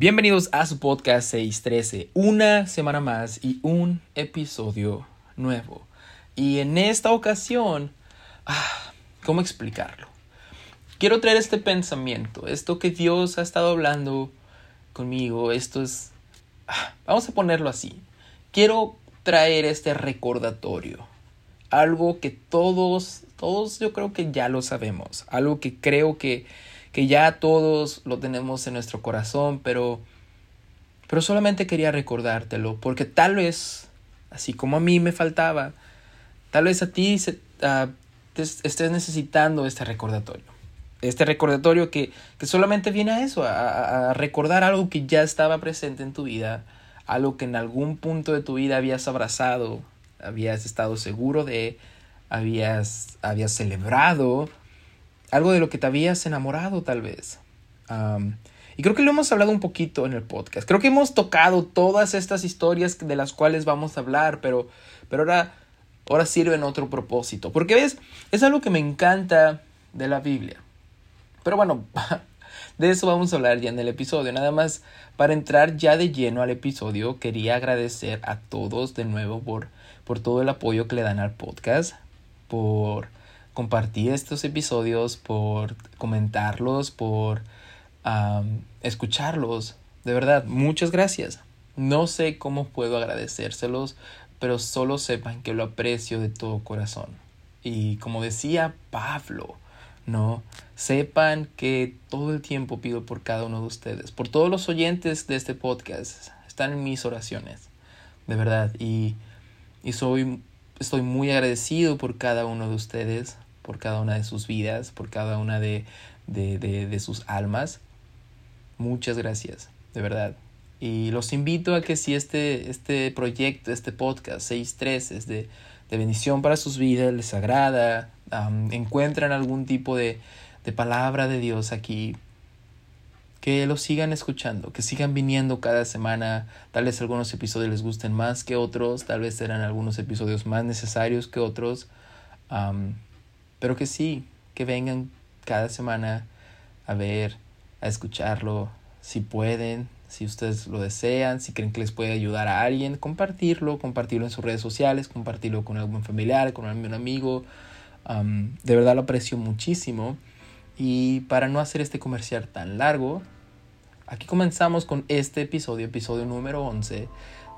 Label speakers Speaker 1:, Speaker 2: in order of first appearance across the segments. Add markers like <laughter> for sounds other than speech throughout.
Speaker 1: Bienvenidos a su podcast 613, una semana más y un episodio nuevo. Y en esta ocasión, ah, ¿cómo explicarlo? Quiero traer este pensamiento, esto que Dios ha estado hablando conmigo, esto es, ah, vamos a ponerlo así. Quiero traer este recordatorio, algo que todos, todos yo creo que ya lo sabemos, algo que creo que que ya todos lo tenemos en nuestro corazón, pero, pero solamente quería recordártelo, porque tal vez, así como a mí me faltaba, tal vez a ti se, estés necesitando este recordatorio. Este recordatorio que, que solamente viene a eso, a, a recordar algo que ya estaba presente en tu vida, algo que en algún punto de tu vida habías abrazado, habías estado seguro de, habías, habías celebrado, algo de lo que te habías enamorado tal vez. y creo que lo hemos hablado un poquito en el podcast. Creo que hemos tocado todas estas historias de las cuales vamos a hablar, pero, pero ahora, ahora sirven otro propósito. Porque ves, es algo que me encanta de la Biblia. Pero bueno, <laughs> de eso vamos a hablar ya en el episodio. Nada más para entrar ya de lleno al episodio, quería agradecer a todos de nuevo por, por todo el apoyo que le dan al podcast, por compartir estos episodios, por comentarlos, por escucharlos. De verdad, muchas gracias. No sé cómo puedo agradecérselos, pero solo sepan que lo aprecio de todo corazón. Y como decía Pablo, ¿no? Sepan que todo el tiempo pido por cada uno de ustedes, por todos los oyentes de este podcast. Están en mis oraciones, de verdad. Y, y soy estoy muy agradecido por cada uno de ustedes, por cada una de sus vidas, por cada una de, de, de, sus almas. Muchas gracias, de verdad. Y los invito a que si este, este proyecto, este podcast 6.3 es de, de bendición para sus vidas, les agrada, encuentran algún tipo de, de palabra de Dios aquí, que lo sigan escuchando, que sigan viniendo cada semana. Tal vez algunos episodios les gusten más que otros, tal vez serán algunos episodios más necesarios que otros, pero que sí, que vengan cada semana a ver, a escucharlo, si pueden, si ustedes lo desean, si creen que les puede ayudar a alguien, compartirlo, compartirlo en sus redes sociales, compartirlo con algún familiar, con algún amigo. de verdad lo aprecio muchísimo. Y para no hacer este comercial tan largo, aquí comenzamos con este episodio, episodio número 11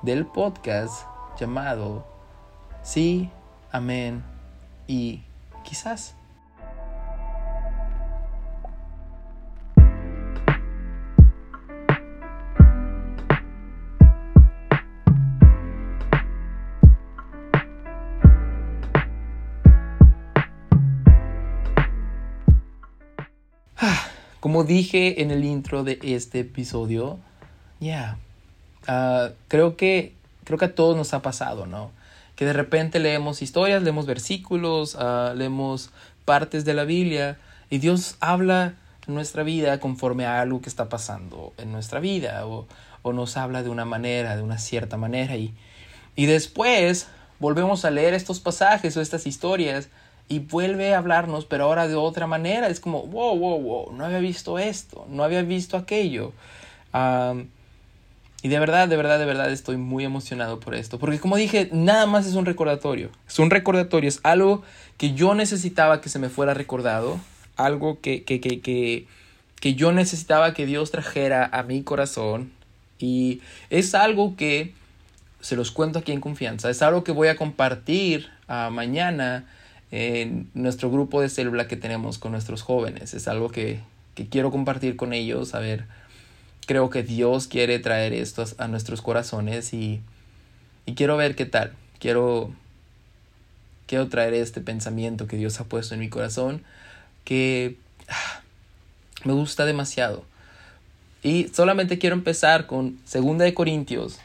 Speaker 1: del podcast llamado Sí, Amén y quizás. Como dije en el intro de este episodio, ya, ah, creo que creo que a todos nos ha pasado, ¿no? Que de repente leemos historias, leemos versículos, uh, leemos partes de la Biblia y Dios habla en nuestra vida conforme a algo que está pasando en nuestra vida o, o nos habla de una manera, de una cierta manera y, y después volvemos a leer estos pasajes o estas historias y vuelve a hablarnos, pero ahora de otra manera. Es como, wow, wow, wow, no había visto esto, no había visto aquello. Y de verdad, de verdad, de verdad estoy muy emocionado por esto. Porque como dije, nada más es un recordatorio. Es un recordatorio, es algo que yo necesitaba que se me fuera recordado. Algo que, que, que, que, que yo necesitaba que Dios trajera a mi corazón. Y es algo que se los cuento aquí en confianza. Es algo que voy a compartir uh, mañana en nuestro grupo de célula que tenemos con nuestros jóvenes. Es algo que, que quiero compartir con ellos. A ver, creo que Dios quiere traer esto a nuestros corazones y, y quiero ver qué tal. Quiero, quiero traer este pensamiento que Dios ha puesto en mi corazón que ah, me gusta demasiado. Y solamente quiero empezar con 2 de Corintios,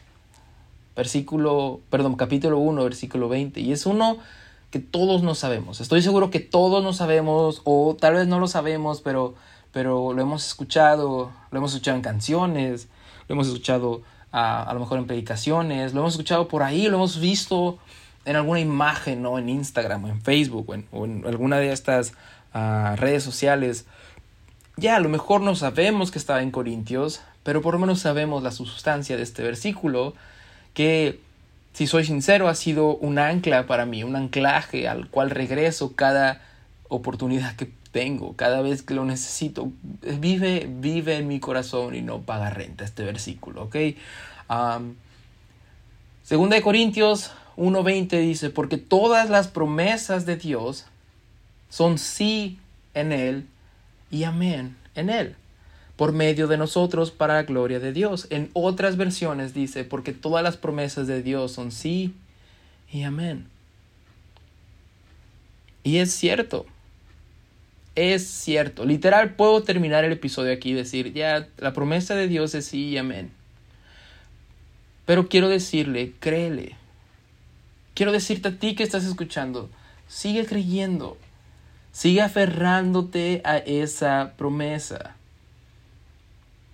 Speaker 1: versículo, perdón, capítulo 1, versículo 20. Y es uno que todos no sabemos. Estoy seguro que todos no sabemos o tal vez no lo sabemos, pero, pero lo hemos escuchado, lo hemos escuchado en canciones, lo hemos escuchado a, lo mejor en predicaciones, lo hemos escuchado por ahí, lo hemos visto en alguna imagen, ¿no? En Instagram o en Facebook o en, alguna de estas ah, redes sociales. Ya, a lo mejor no sabemos que estaba en Corintios, pero por lo menos sabemos la sustancia de este versículo, que si soy sincero ha sido un ancla para mí, un anclaje al cual regreso cada oportunidad que cada vez que lo necesito. Vive, vive en mi corazón y no paga renta este versículo, ¿ok? segunda de Corintios 1.20 dice, porque todas las promesas de Dios son sí en Él y amén en Él, por medio de nosotros para la gloria de Dios. En otras versiones dice, porque todas las promesas de Dios son sí y amén. Y es cierto, es cierto. Literal, puedo terminar el episodio aquí y decir, ya, la promesa de Dios es sí y amén. Pero quiero decirle, créele. Quiero decirte a ti que estás escuchando, sigue creyendo. Sigue aferrándote a esa promesa.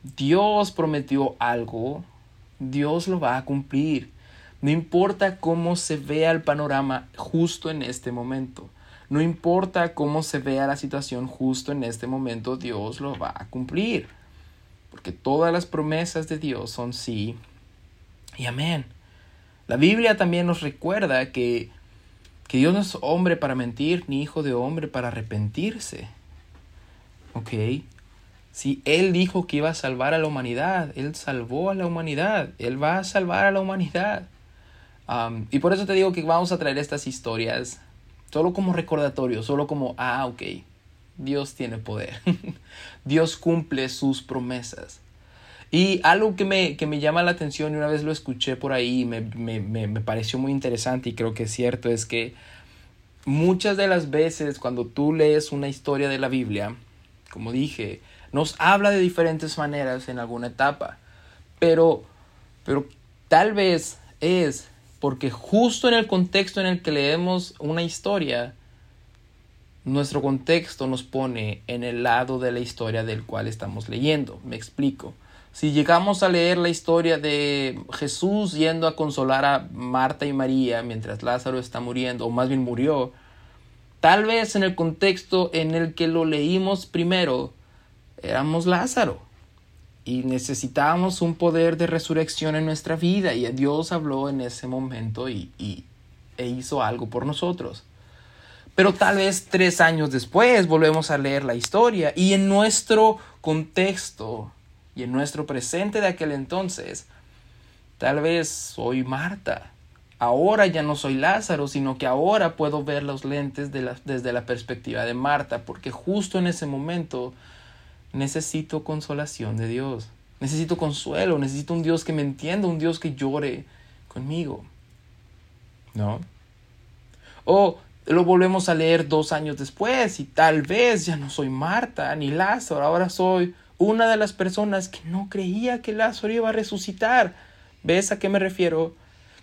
Speaker 1: Dios prometió algo, Dios lo va a cumplir. No importa cómo se vea el panorama justo en este momento. No importa cómo se vea la situación justo en este momento, Dios lo va a cumplir. Porque todas las promesas de Dios son sí y amén. La Biblia también nos recuerda que que Dios no es hombre para mentir, ni hijo de hombre para arrepentirse. ¿Ok? Si Él dijo que iba a salvar a la humanidad, Él salvó a la humanidad, Él va a salvar a la humanidad. y por eso te digo que vamos a traer estas historias solo como recordatorio, solo como, ah, ok, Dios tiene poder. <laughs> Dios cumple sus promesas. Y algo que me, que me llama la atención, y una vez lo escuché por ahí, me, me, me, pareció muy interesante y creo que es cierto, es que muchas de las veces cuando tú lees una historia de la Biblia, como dije, nos habla de diferentes maneras en alguna etapa, pero, pero tal vez es porque justo en el contexto en el que leemos una historia, nuestro contexto nos pone en el lado de la historia del cual estamos leyendo. Me explico. Si llegamos a leer la historia de Jesús yendo a consolar a Marta y María mientras Lázaro está muriendo, o más bien murió, tal vez en el contexto en el que lo leímos primero, éramos Lázaro y necesitábamos un poder de resurrección en nuestra vida y Dios habló en ese momento y, y e hizo algo por nosotros. Pero tal vez tres años después volvemos a leer la historia y en nuestro contexto y en nuestro presente de aquel entonces, tal vez soy Marta. Ahora ya no soy Lázaro, sino que ahora puedo ver los lentes desde la perspectiva de Marta, porque justo en ese momento necesito consolación de Dios. Necesito consuelo, necesito un Dios que me entienda, un Dios que llore conmigo. ¿No? O lo volvemos a leer dos años después y tal vez ya no soy Marta ni Lázaro, ahora soy una de las personas que no creía que Lázaro iba a resucitar. ¿Ves a qué me refiero?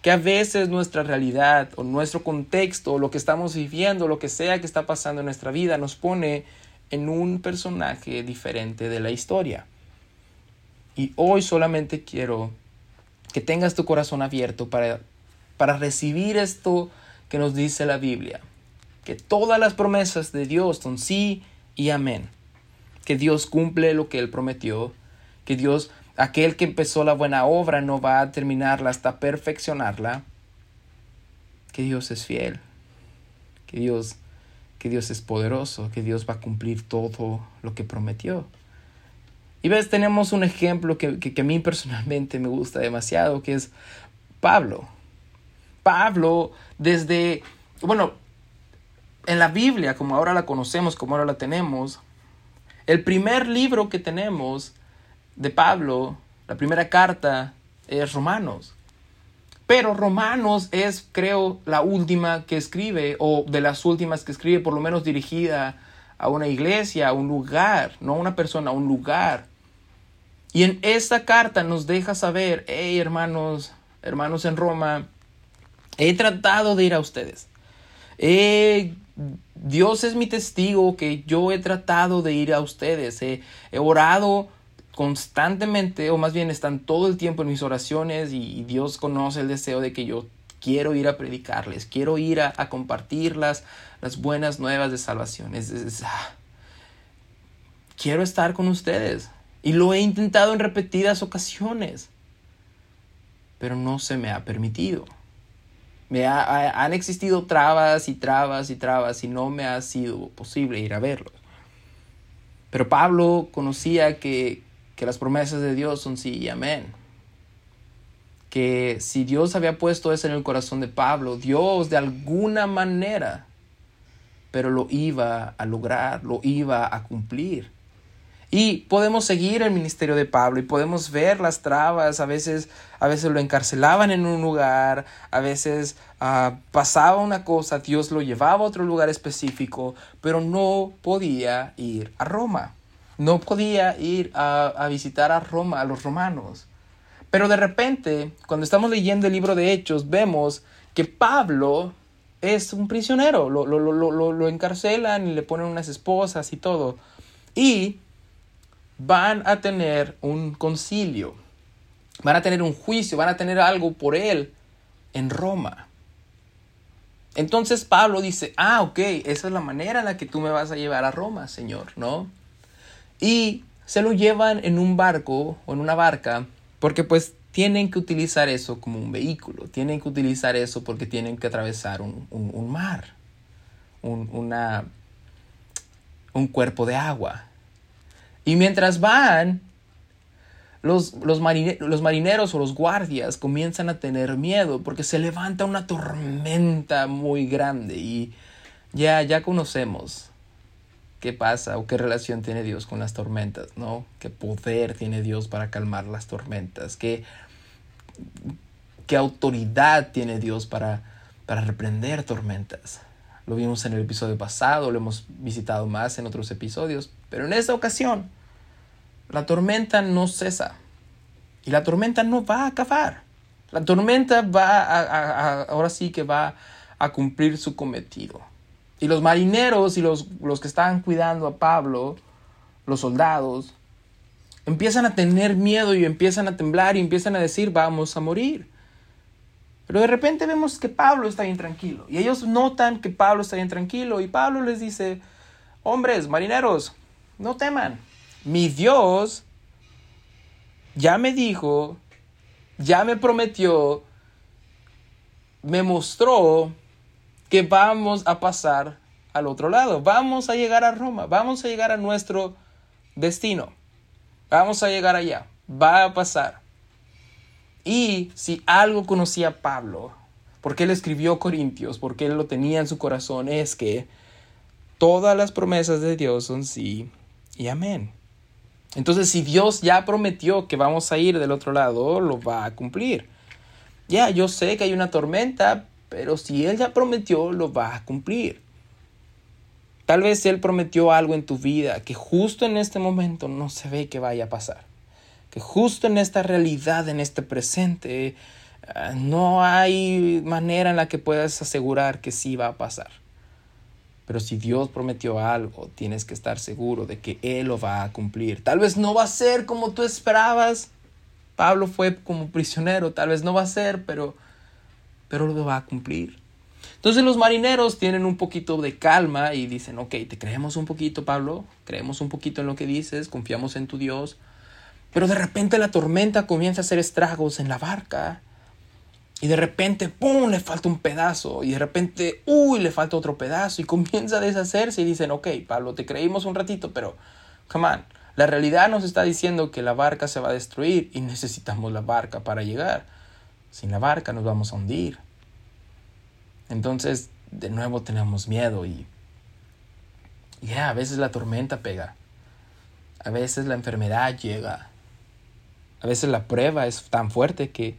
Speaker 1: Que a veces nuestra realidad o nuestro contexto, o lo que estamos viviendo, lo que sea que está pasando en nuestra vida, nos pone en un personaje diferente de la historia. Y hoy solamente quiero que tengas tu corazón abierto para, para recibir esto que nos dice la Biblia. Que todas las promesas de Dios son sí y amén que Dios cumple lo que Él prometió, que Dios, aquel que empezó la buena obra, no va a terminarla hasta perfeccionarla, que Dios es fiel, que Dios, que Dios es poderoso, que Dios va a cumplir todo lo que prometió. Y ves, tenemos un ejemplo que, que, que a mí personalmente me gusta demasiado, que es Pablo. Pablo, desde, bueno, en la Biblia, como ahora la conocemos, como ahora la tenemos, el primer libro que tenemos de Pablo, la primera carta, es Romanos. Pero Romanos es, creo, la última que escribe, o de las últimas que escribe, por lo menos dirigida a una iglesia, a un lugar, no a una persona, a un lugar. Y en esta carta nos deja saber, hey hermanos, hermanos en Roma, he tratado de ir a ustedes. He Dios es mi testigo que yo he tratado de ir a ustedes, he, orado constantemente, o más bien están todo el tiempo en mis oraciones y, Dios conoce el deseo de que yo quiero ir a predicarles, quiero ir a, compartir las, buenas nuevas de salvación. Ah, quiero estar con ustedes. Y lo he intentado en repetidas ocasiones. Pero no se me ha permitido. Me han existido trabas y trabas y trabas y no me ha sido posible ir a verlos. Pero Pablo conocía que, que las promesas de Dios son sí y amén. Que si Dios había puesto eso en el corazón de Pablo, Dios de alguna manera, pero lo iba a lograr, lo iba a cumplir. Y podemos seguir el ministerio de Pablo y podemos ver las trabas, a veces, a veces lo encarcelaban en un lugar, a veces ah, pasaba una cosa, Dios lo llevaba a otro lugar específico, pero no podía ir a Roma, no podía ir a, a visitar a Roma, a los romanos. Pero de repente, cuando estamos leyendo el libro de Hechos, vemos que Pablo es un prisionero, lo, lo, lo, lo encarcelan y le ponen unas esposas y todo. Y van a tener un concilio, van a tener un juicio, van a tener algo por él en Roma. Entonces Pablo dice, ah, ok, esa es la manera en la que tú me vas a llevar a Roma, Señor, ¿no? Y se lo llevan en un barco o en una barca, porque pues tienen que utilizar eso como un vehículo, tienen que utilizar eso porque tienen que atravesar un, mar, un, una, un cuerpo de agua. Y mientras van, los, los, los, marineros o los guardias comienzan a tener miedo porque se levanta una tormenta muy grande y ya, ya conocemos qué pasa o qué relación tiene Dios con las tormentas, ¿no? Qué poder tiene Dios para calmar las tormentas, qué, qué autoridad tiene Dios para, para reprender tormentas. Lo vimos en el episodio pasado, lo hemos visitado más en otros episodios, pero en esta ocasión, la tormenta no cesa. Y la tormenta no va a acabar. La tormenta va a, ahora sí que va a cumplir su cometido. Y los marineros y los, los que estaban cuidando a Pablo, los soldados, empiezan a tener miedo y empiezan a temblar y empiezan a decir, vamos a morir. Pero de repente vemos que Pablo está bien tranquilo. Y ellos notan que Pablo está bien tranquilo. Y Pablo les dice, hombres, marineros, no teman. Mi Dios ya me dijo, ya me prometió, me mostró que vamos a pasar al otro lado. Vamos a llegar a Roma, vamos a llegar a nuestro destino. Vamos a llegar allá, va a pasar. Y si algo conocía Pablo, porque él escribió Corintios, porque él lo tenía en su corazón, es que todas las promesas de Dios son sí y amén. Entonces, si Dios ya prometió que vamos a ir del otro lado, lo va a cumplir. Ya, yo sé que hay una tormenta, pero si Él ya prometió, lo va a cumplir. Tal vez Él prometió algo en tu vida que justo en este momento no se ve que vaya a pasar. Que justo en esta realidad, en este presente, eh, no hay manera en la que puedas asegurar que sí va a pasar. Pero si Dios prometió algo, tienes que estar seguro de que Él lo va a cumplir. Tal vez no va a ser como tú esperabas. Pablo fue como prisionero, tal vez no va a ser, pero, pero lo va a cumplir. Entonces los marineros tienen un poquito de calma y dicen, ok, te creemos un poquito, Pablo, creemos un poquito en lo que dices, confiamos en tu Dios. Pero de repente la tormenta comienza a hacer estragos en la barca y de repente, ¡pum!, le falta un pedazo. Y de repente, ¡uy!, le falta otro pedazo. Y comienza a deshacerse y dicen, ok, Pablo, te creímos un ratito, pero, come on, la realidad nos está diciendo que la barca se va a destruir y necesitamos la barca para llegar. Sin la barca nos vamos a hundir. Entonces, de nuevo tenemos miedo y, ya, a veces la tormenta pega. A veces la enfermedad llega. A veces la prueba es tan fuerte que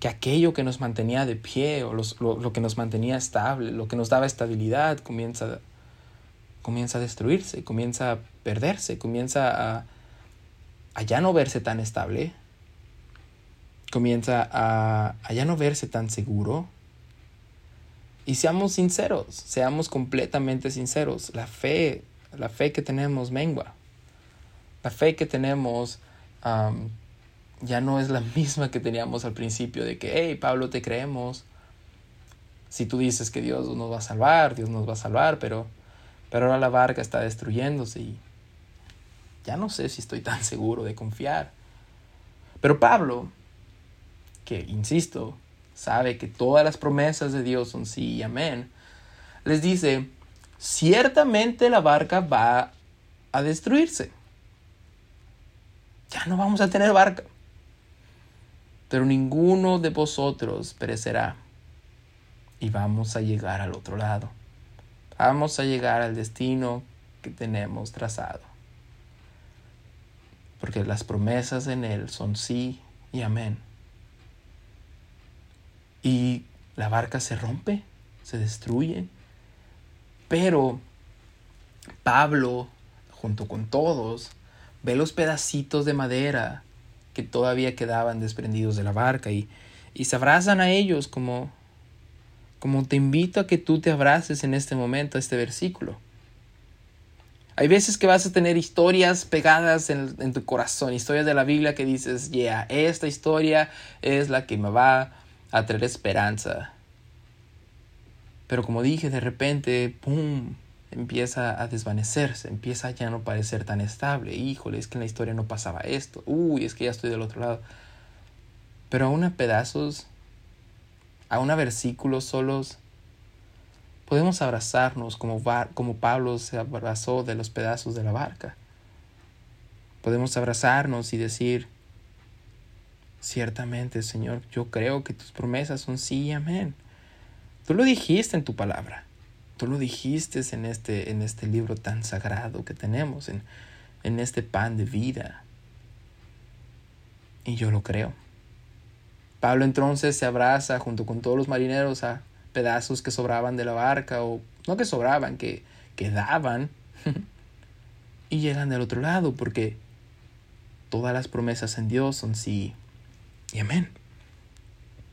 Speaker 1: que aquello que nos mantenía de pie o lo, que nos mantenía estable, lo que nos daba estabilidad, comienza, comienza a destruirse, comienza a perderse, comienza a ya no verse tan estable, comienza a, ya no verse tan seguro. Y seamos sinceros, seamos completamente sinceros, la fe, la fe que tenemos mengua, la fe que tenemos ya no es la <laughs> misma que teníamos al principio de que, hey, Pablo, te creemos. Si tú dices que Dios nos va a salvar, Dios nos va a salvar, pero, pero ahora la barca está destruyéndose y, ya no sé si estoy tan <laughs> seguro de confiar. Pero Pablo, que, insisto, sabe que todas las promesas de Dios son sí y amén, les dice, ciertamente la barca va a destruirse. Ya no vamos a tener barca. Pero ninguno de vosotros perecerá. Y vamos a llegar al otro lado. Vamos a llegar al destino que tenemos trazado. Porque las promesas en Él son sí y amén. Y la barca se rompe, se destruye. Pero Pablo, junto con todos, ve los pedacitos de madera que todavía quedaban desprendidos de la barca y, y se abrazan a ellos como, como te invito a que tú te abraces en este momento a este versículo. Hay veces que vas a tener historias pegadas en, en tu corazón, historias de la Biblia que dices, yeah, esta historia es la que me va a traer esperanza. Pero como dije, de repente, ¡pum! empieza a desvanecerse, empieza a ya no parecer tan estable. Híjole, es que en la historia no pasaba esto. Uy, es que ya estoy del otro lado. Pero aún a pedazos, aún a versículos solos, podemos abrazarnos como, como Pablo se abrazó de los pedazos de la barca. Podemos abrazarnos y decir, ciertamente, Señor, yo creo que tus promesas son sí y amén. Tú lo dijiste en tu palabra. Tú lo dijiste en este, en este libro tan sagrado que tenemos, en, en este pan de vida. Y yo lo creo. Pablo entonces se abraza junto con todos los marineros a pedazos que sobraban de la barca, o no que sobraban, que quedaban, <laughs> y llegan del otro lado, porque todas las promesas en Dios son sí y amén.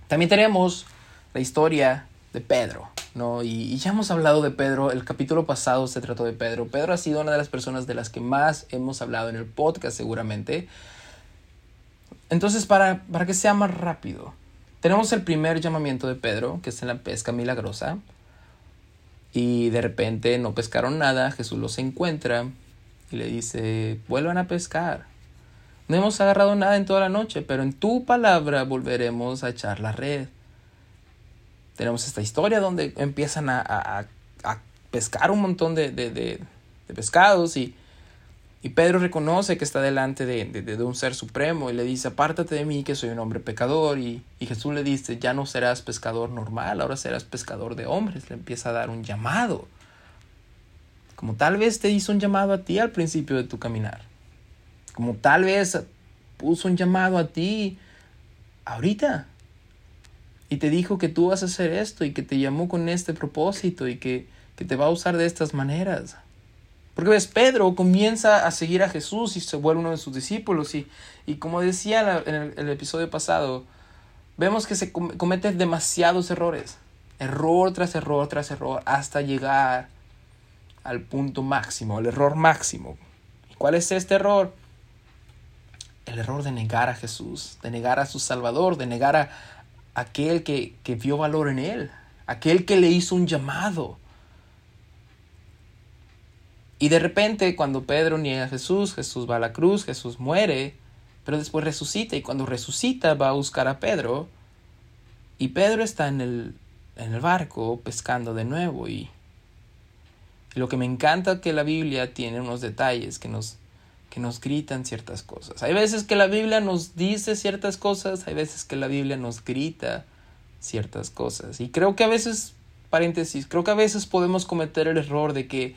Speaker 1: También tenemos la historia de Pedro. ¿no? Y, ya hemos hablado de Pedro, el capítulo pasado se trató de Pedro. Pedro ha sido una de las personas de las que más hemos hablado en el podcast seguramente. Entonces, para, para que sea más rápido, tenemos el primer llamamiento de Pedro, que es en la pesca milagrosa. Y de repente no pescaron nada, Jesús los encuentra y le dice, vuelvan a pescar. No hemos agarrado nada en toda la noche, pero en tu palabra volveremos a echar la red. Tenemos esta historia donde empiezan a, pescar un montón de, pescados y, y, Pedro reconoce que está delante de, un ser supremo y le dice, apártate de mí que soy un hombre pecador y, y Jesús le dice, ya no serás pescador normal, ahora serás pescador de hombres, le empieza a dar un llamado, como tal vez te hizo un llamado a ti al principio de tu caminar, como tal vez puso un llamado a ti ahorita y te dijo que tú vas a hacer esto y que te llamó con este propósito y que, te va a usar de estas maneras. Porque ves, Pedro comienza a seguir a Jesús y se vuelve uno de sus discípulos y, y como decía en el, episodio pasado, vemos que se cometen demasiados errores, error tras error tras error, hasta llegar al punto máximo, al error máximo. ¿Cuál es este error? El error de negar a Jesús, de negar a su Salvador, de negar a, aquel que, que vio valor en él, aquel que le hizo un llamado. Y de repente cuando Pedro niega a Jesús, Jesús va a la cruz, Jesús muere, pero después resucita y cuando resucita va a buscar a Pedro y Pedro está en el, en el barco pescando de nuevo y, lo que me encanta que la Biblia tiene unos detalles que nos, que nos gritan ciertas cosas. Hay veces que la Biblia nos dice ciertas cosas, hay veces que la Biblia nos grita ciertas cosas. Y creo que a veces, paréntesis, creo que a veces podemos cometer el error de que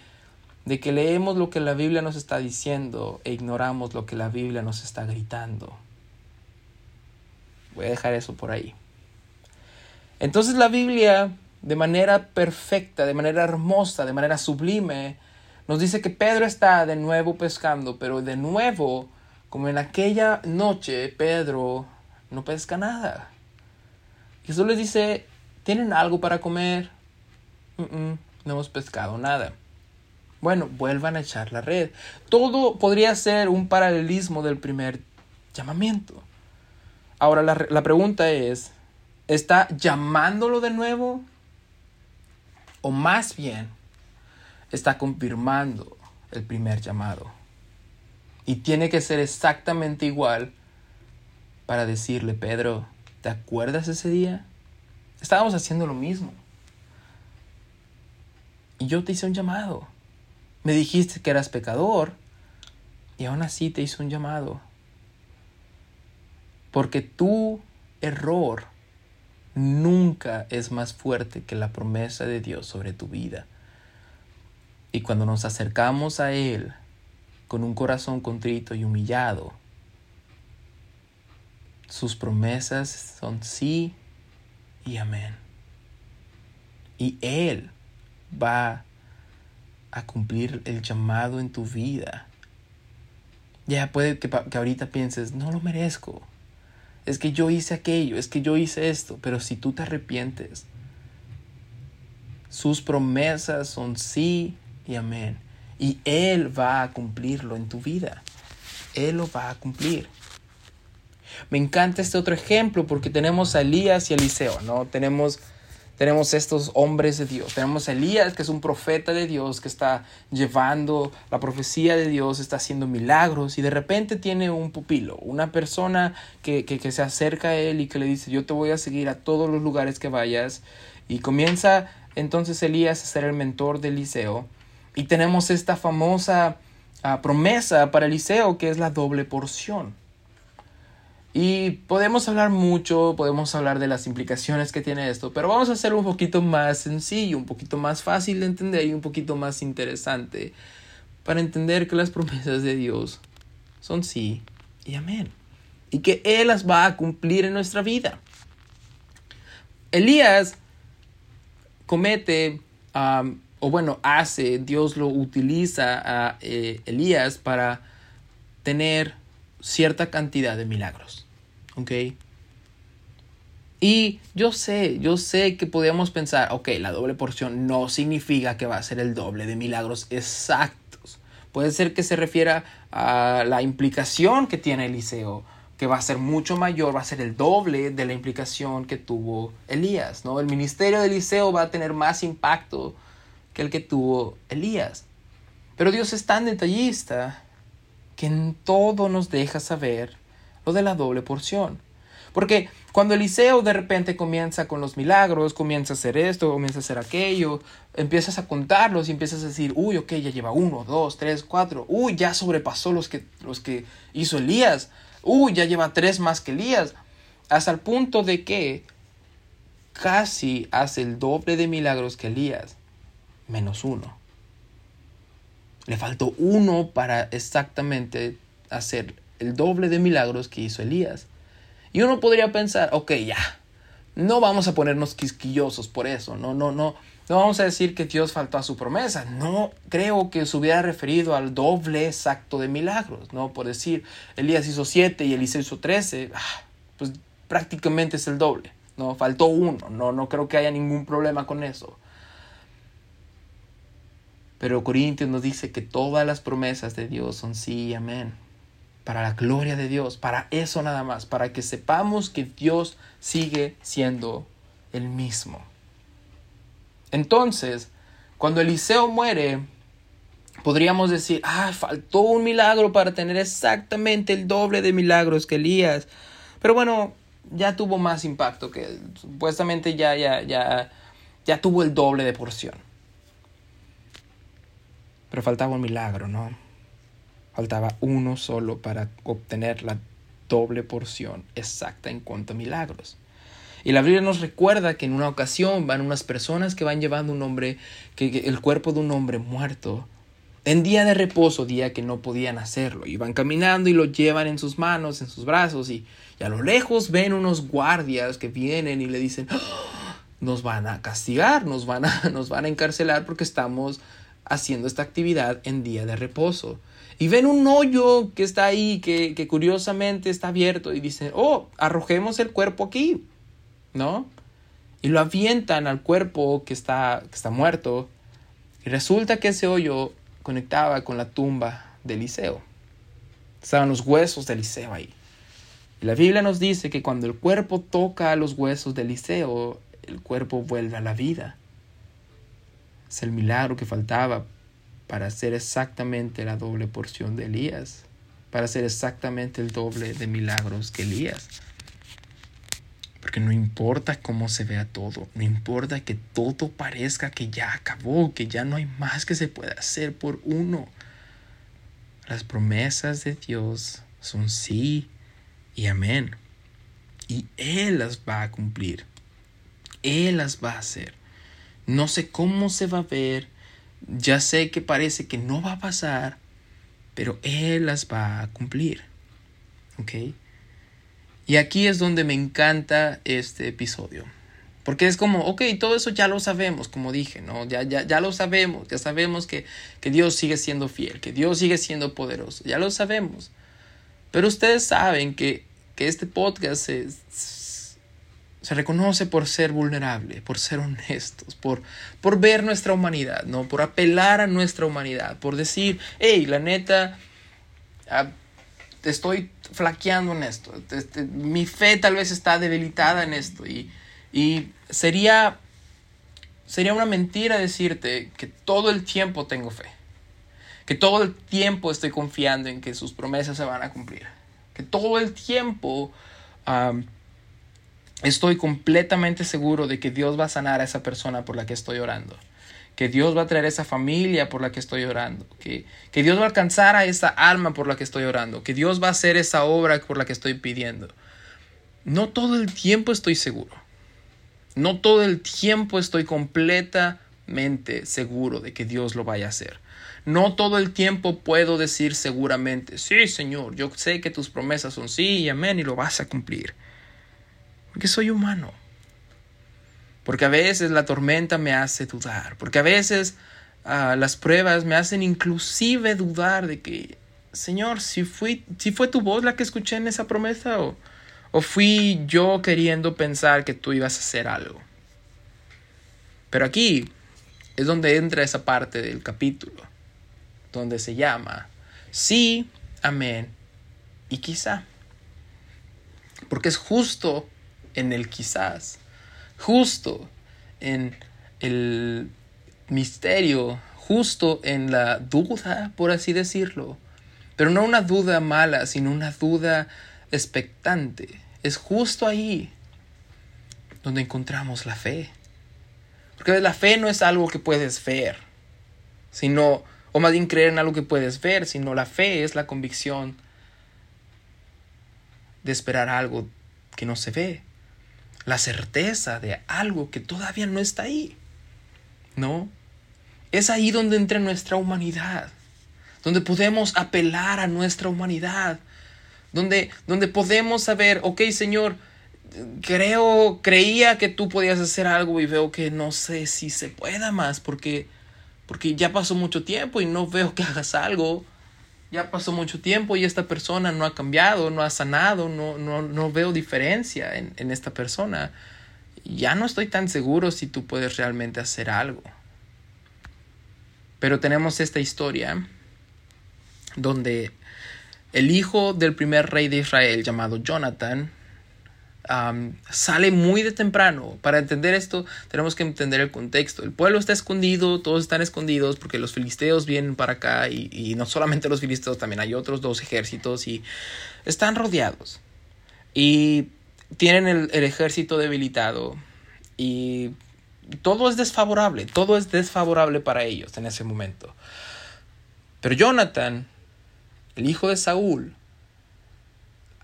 Speaker 1: de que leemos lo que la Biblia nos está diciendo e ignoramos lo que la Biblia nos está gritando. Voy a dejar eso por ahí. Entonces la Biblia, de manera perfecta, de manera hermosa, de manera sublime, nos dice que Pedro está de nuevo pescando, pero de nuevo, como en aquella noche, Pedro no pesca nada. Jesús les dice, ¿tienen algo para comer? no hemos pescado nada. Bueno, vuelvan a echar la red. Todo podría ser un paralelismo del primer llamamiento. Ahora la, la pregunta es, ¿está llamándolo de nuevo? O más bien, está confirmando el primer llamado. Y tiene que ser exactamente igual para decirle, Pedro, ¿te acuerdas ese día? Estábamos haciendo lo mismo. Y yo te hice un llamado. Me dijiste que eras pecador y aún así te hice un llamado. Porque tu error nunca es más fuerte que la promesa de Dios sobre tu vida. Y cuando nos acercamos a Él con un corazón contrito y humillado, sus promesas son sí y amén. Y Él va a cumplir el llamado en tu vida. Ya puede que, ahorita pienses, no lo merezco. Es que yo hice aquello, es que yo hice esto. Pero si tú te arrepientes, sus promesas son sí y amén. Y Él va a cumplirlo en tu vida. Él lo va a cumplir. Me encanta este otro ejemplo porque tenemos a Elías y Eliseo, ¿no? Tenemos tenemos estos hombres de Dios. Tenemos a Elías, que es un profeta de Dios, que está llevando la profecía de Dios, está haciendo milagros y de repente tiene un pupilo, una persona que, que, se acerca a él y que le dice, yo te voy a seguir a todos los lugares que vayas. Y comienza entonces Elías a ser el mentor de Eliseo. Y tenemos esta famosa ah, promesa para Eliseo, que es la doble porción. Y podemos hablar mucho, podemos hablar de las implicaciones que tiene esto, pero vamos a hacerlo un poquito más sencillo, un poquito más fácil de entender y un poquito más interesante para entender que las promesas de Dios son sí y amén. Y que Él las va a cumplir en nuestra vida. Elías comete, o bueno, hace, Dios lo utiliza a eh, Elías para tener cierta cantidad de milagros. ¿Ok? Y yo sé, yo sé que podemos pensar, ok, la doble porción no significa que va a ser el doble de milagros exactos. Puede ser que se refiera a la implicación que tiene Eliseo, que va a ser mucho mayor, va a ser el doble de la implicación que tuvo Elías, ¿no? El ministerio de Eliseo va a tener más impacto que el que tuvo Elías. Pero Dios es tan detallista que en todo nos deja saber lo de la doble porción. Porque cuando Eliseo de repente comienza con los milagros, comienza a hacer esto, comienza a hacer aquello, empiezas a contarlos y empiezas a decir, uy, ok, ya lleva uno, dos, tres, cuatro, uy, ya sobrepasó los que, los que hizo Elías, uy, ya lleva tres más que Elías, hasta el punto de que casi hace el doble de milagros que Elías, menos uno. Le faltó uno para exactamente hacer el doble de milagros que hizo Elías. Y uno podría pensar, ok, ya, no vamos a ponernos quisquillosos por eso, no, no, no, no vamos a decir que Dios faltó a su promesa, no creo que se hubiera referido al doble exacto de milagros, ¿no? Por decir, Elías hizo siete y Elías hizo trece, ah, pues prácticamente es el doble, ¿no? Faltó uno, no, no creo que haya ningún problema con eso. Pero Corintios nos dice que todas las promesas de Dios son sí y amén. Para la gloria de Dios, para eso nada más, para que sepamos que Dios sigue siendo el mismo. Entonces, cuando Eliseo muere, podríamos decir, ah, faltó un milagro para tener exactamente el doble de milagros que Elías. Pero bueno, ya tuvo más impacto que supuestamente ya ya ya ya tuvo el doble de porción. Pero faltaba un milagro, ¿no? Faltaba uno solo para obtener la doble porción exacta en cuanto a milagros. Y la Biblia nos recuerda que en una ocasión van unas personas que van llevando un hombre, que, el cuerpo de un hombre muerto, en día de reposo, día que no podían hacerlo. Y van caminando y lo llevan en sus manos, en sus brazos, y, a lo lejos ven unos guardias que vienen y le dicen, ¡Ah! nos van a castigar, nos van a, <laughs> nos van a encarcelar porque estamos haciendo esta actividad en día de reposo. Y ven un hoyo que está ahí, que, que curiosamente está abierto, y dicen, oh, arrojemos el cuerpo aquí, ¿no? Y lo avientan al cuerpo que está, que está muerto, y resulta que ese hoyo conectaba con la tumba de Eliseo. Estaban los huesos de Eliseo ahí. Y la Biblia nos dice que cuando el cuerpo toca los huesos de Eliseo, el cuerpo vuelve a la vida. Es el milagro que faltaba para hacer exactamente la doble porción de Elías. para hacer exactamente el doble de milagros que Elías. Porque no importa cómo se vea todo, no importa que todo parezca que ya acabó, que ya no hay más que se pueda hacer por uno. Las promesas de Dios son sí y amén. Y Él las va a cumplir. Él las va a hacer. No sé cómo se va a ver. Ya sé que parece que no va a pasar. Pero Él las va a cumplir. ¿Ok? Y aquí es donde me encanta este episodio. Porque es como, ok, todo eso ya lo sabemos, como dije, ¿no? Ya, ya, ya lo sabemos, ya sabemos que, que Dios sigue siendo fiel, que Dios sigue siendo poderoso, ya lo sabemos. Pero ustedes saben que, que este podcast se, se reconoce por ser vulnerable, por ser honestos, por, por ver nuestra humanidad, ¿no? Por apelar a nuestra humanidad, por decir, hey, la neta, ah, estoy flaqueando en esto, mi fe tal vez está debilitada en esto y, y sería, sería una mentira decirte que todo el tiempo tengo fe, que todo el tiempo estoy confiando en que sus promesas se van a cumplir, que todo el tiempo estoy completamente seguro de que Dios va a sanar a esa persona por la que estoy orando que Dios va a traer esa familia por la que estoy orando, que, que Dios va a alcanzar a esa alma por la que estoy orando, que Dios va a hacer esa obra por la que estoy pidiendo. No todo el tiempo estoy seguro. No todo el tiempo estoy completamente seguro de que Dios lo vaya a hacer. No todo el tiempo puedo decir seguramente, sí Señor, yo sé que tus promesas son sí y amén y lo vas a cumplir. Porque soy humano. Porque a veces la tormenta me hace dudar. Porque a veces ah, las pruebas me hacen inclusive dudar de que, Señor, si, fui, si fue tu voz la que escuché en esa promesa o, o fui yo queriendo pensar que tú ibas a hacer algo. Pero aquí es donde entra esa parte del capítulo, donde se llama sí, amén y quizá. Porque es justo en el quizás justo en el misterio, justo en la duda, por así decirlo. Pero no una duda mala, sino una duda expectante. Es justo ahí donde encontramos la fe. Porque la fe no es algo que puedes ver, sino, o más bien creer en algo que puedes ver, sino la fe es la convicción de esperar algo que no se ve la certeza de algo que todavía no está ahí. ¿No? Es ahí donde entra nuestra humanidad, donde podemos apelar a nuestra humanidad, donde, donde podemos saber, ok Señor, creo, creía que tú podías hacer algo y veo que no sé si se pueda más porque, porque ya pasó mucho tiempo y no veo que hagas algo ya pasó mucho tiempo y esta persona no ha cambiado, no ha sanado, no, no, no veo diferencia en, en esta persona. Ya no estoy tan seguro si tú puedes realmente hacer algo. Pero tenemos esta historia donde el hijo del primer rey de Israel llamado Jonathan sale muy de temprano. Para entender esto tenemos que entender el contexto. El pueblo está escondido, todos están escondidos porque los filisteos vienen para acá y, no solamente los filisteos, también hay otros dos ejércitos y están rodeados. Y tienen el, el ejército debilitado y todo es desfavorable, todo es desfavorable para ellos en ese momento. Pero Jonathan, el hijo de Saúl,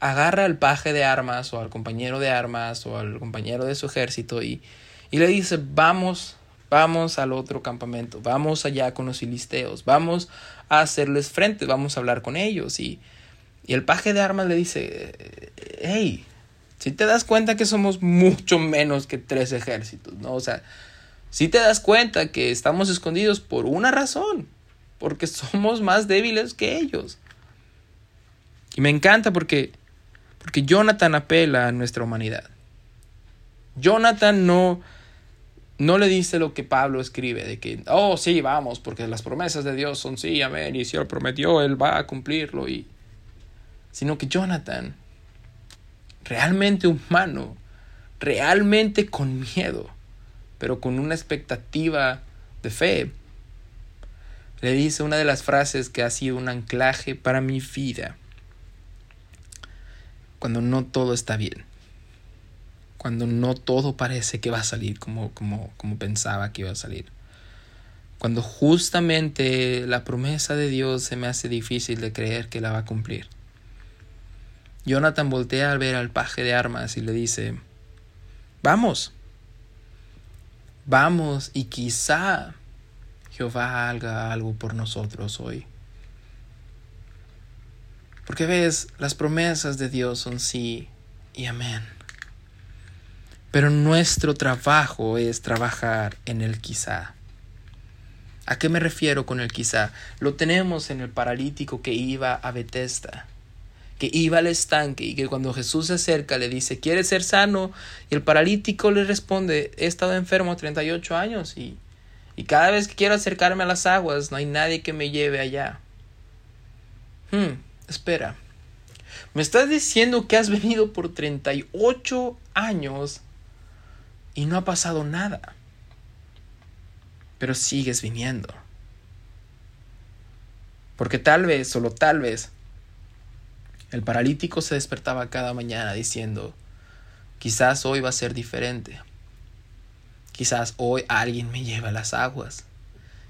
Speaker 1: agarra al paje de armas o al compañero de armas o al compañero de su ejército y, y le dice, vamos, vamos al otro campamento, vamos allá con los filisteos, vamos a hacerles frente, vamos a hablar con ellos. Y, y el paje de armas le dice, hey, si te das cuenta que somos mucho menos que tres ejércitos, ¿no? O sea, si te das cuenta que estamos escondidos por una razón, porque somos más débiles que ellos. Y me encanta porque porque Jonathan apela a nuestra humanidad. Jonathan no, no le dice lo que Pablo escribe, de que, oh, sí, vamos, porque las promesas de Dios son sí, amén, y si Él prometió, Él va a cumplirlo. Y... Sino que Jonathan, realmente humano, realmente con miedo, pero con una expectativa de fe, le dice una de las frases que ha sido un anclaje para mi vida cuando no todo está bien, cuando no todo parece que va a salir como, como, como pensaba que iba a salir, cuando justamente la promesa de Dios se me hace difícil de creer que la va a cumplir. Jonathan voltea al ver al paje de armas y le dice, vamos, vamos y quizá Jehová haga algo por nosotros hoy. Porque ves, las promesas de Dios son sí y amén. Pero nuestro trabajo es trabajar en el quizá. ¿A qué me refiero con el quizá? Lo tenemos en el paralítico que iba a Bethesda, que iba al estanque y que cuando Jesús se acerca le dice, ¿quieres ser sano? Y el paralítico le responde, he estado enfermo 38 años y, y cada vez que quiero acercarme a las aguas no hay nadie que me lleve allá. Hmm, espera. Me estás diciendo que has venido por 38 años y no ha pasado nada. Pero sigues viniendo. Porque tal vez, solo tal vez, el paralítico se despertaba cada mañana diciendo, quizás hoy va a ser diferente. Quizás hoy alguien me lleva las aguas.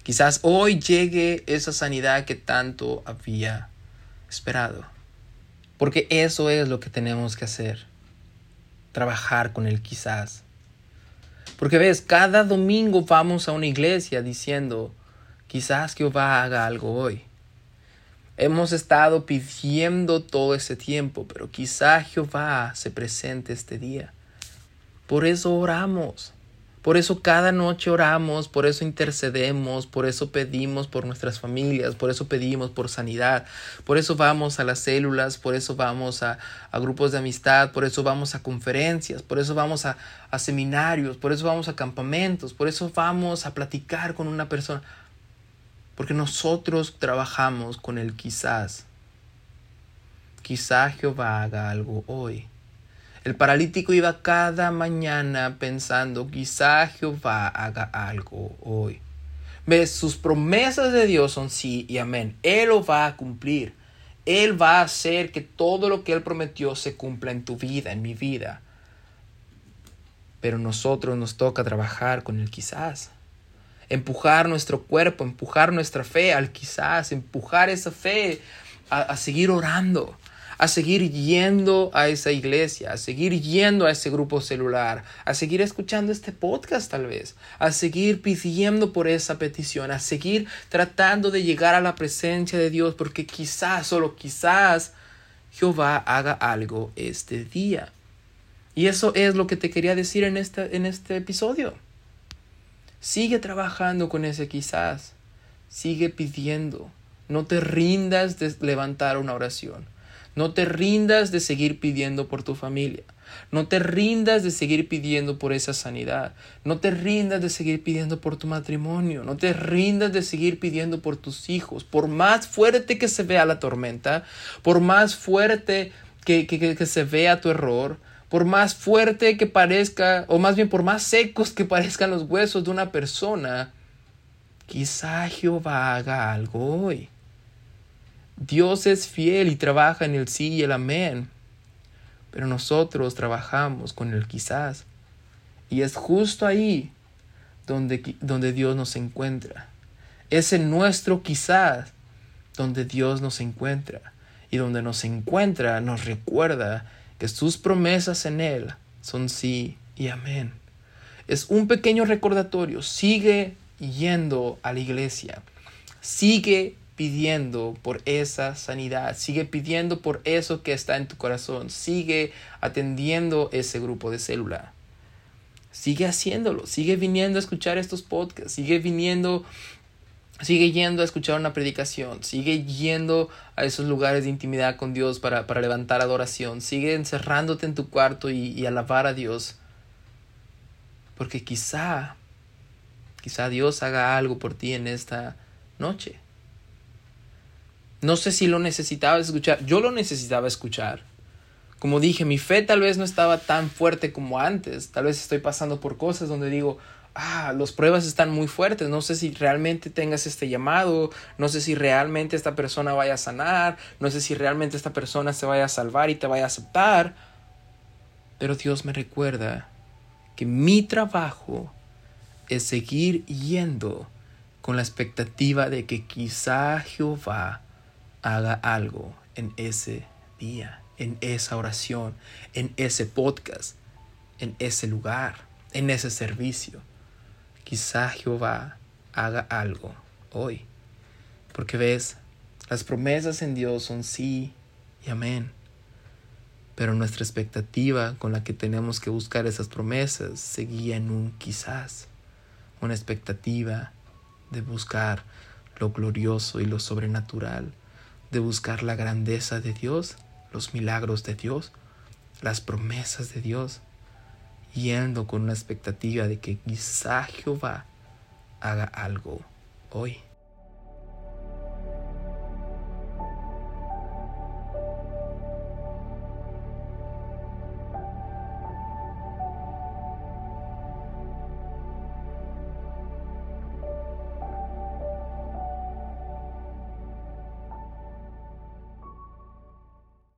Speaker 1: Quizás hoy llegue esa sanidad que tanto había esperado. Porque eso es lo que tenemos que hacer. Trabajar con el quizás. Porque ves, cada domingo vamos a una iglesia diciendo, quizás Jehová haga algo hoy. Hemos estado pidiendo todo ese tiempo, pero quizás Jehová se presente este día. Por eso oramos. Por eso cada noche oramos, por eso intercedemos, por eso pedimos por nuestras familias, por eso pedimos por sanidad, por eso vamos a las células, por eso vamos a, grupos de amistad, por eso vamos a conferencias, por eso vamos a, a seminarios, por eso vamos a campamentos, por eso vamos a platicar con una persona. Porque nosotros trabajamos con el quizás. Quizá Jehová haga algo hoy. El paralítico iba cada mañana pensando, quizá Jehová haga algo hoy. ¿Ves? Sus promesas de Dios son sí y amén. Él lo va a cumplir. Él va a hacer que todo lo que Él prometió se cumpla en tu vida, en mi vida. Pero nosotros nos toca trabajar con el quizás. Empujar nuestro cuerpo, empujar nuestra fe al quizás, empujar esa fe a, a seguir orando, a seguir yendo a esa iglesia, a seguir yendo a ese grupo celular, a seguir escuchando este podcast tal vez, a seguir pidiendo por esa petición, a seguir tratando de llegar a la presencia de Dios, porque quizás, solo quizás, Jehová haga algo este día. Y eso es lo que te quería decir en este, en este episodio. Sigue trabajando con ese quizás. Sigue pidiendo. No te rindas de levantar una oración. No te rindas de seguir pidiendo por tu familia. No te rindas de seguir pidiendo por esa sanidad. No te rindas de seguir pidiendo por tu matrimonio. No te rindas de seguir pidiendo por tus hijos. Por más fuerte que se vea la tormenta, por más fuerte que, que, que se vea tu error, por más fuerte que parezca, o más bien por más secos que parezcan los huesos de una persona, quizá Jehová haga algo hoy. Dios es fiel y trabaja en el sí y el amén. Pero nosotros trabajamos con el quizás. Y es justo ahí donde, donde Dios nos encuentra. Es en nuestro quizás donde Dios nos encuentra. Y donde nos encuentra nos recuerda que sus promesas en Él son sí y amén. Es un pequeño recordatorio. Sigue yendo a la iglesia. Sigue pidiendo por esa sanidad, sigue pidiendo por eso que está en tu corazón, sigue atendiendo ese grupo de célula. Sigue haciéndolo, sigue viniendo a escuchar estos podcasts, sigue viniendo, sigue yendo a escuchar una predicación, sigue yendo a esos lugares de intimidad con Dios para, para levantar adoración, sigue encerrándote en tu cuarto y, y alabar a Dios. Porque quizá, quizá Dios haga algo por ti en esta noche. No sé si lo necesitaba escuchar. Yo lo necesitaba escuchar. Como dije, mi fe tal vez no estaba tan fuerte como antes. Tal vez estoy pasando por cosas donde digo, ah, las pruebas están muy fuertes, no sé si realmente tengas este llamado, no sé si realmente esta persona vaya a sanar, no sé si realmente esta persona se vaya a salvar y te vaya a aceptar. Pero Dios me recuerda que mi trabajo es seguir yendo con la expectativa de que quizá Jehová haga algo en ese día, en esa oración, en ese podcast, en ese lugar, en ese servicio. Quizá Jehová haga algo hoy. Porque ves, las promesas en Dios son sí y amén. Pero nuestra expectativa con la que tenemos que buscar esas promesas seguía en un quizás, una expectativa de buscar lo glorioso y lo sobrenatural, de buscar la grandeza de Dios, los milagros de Dios, las promesas de Dios, yendo con una expectativa de que quizá Jehová haga algo hoy.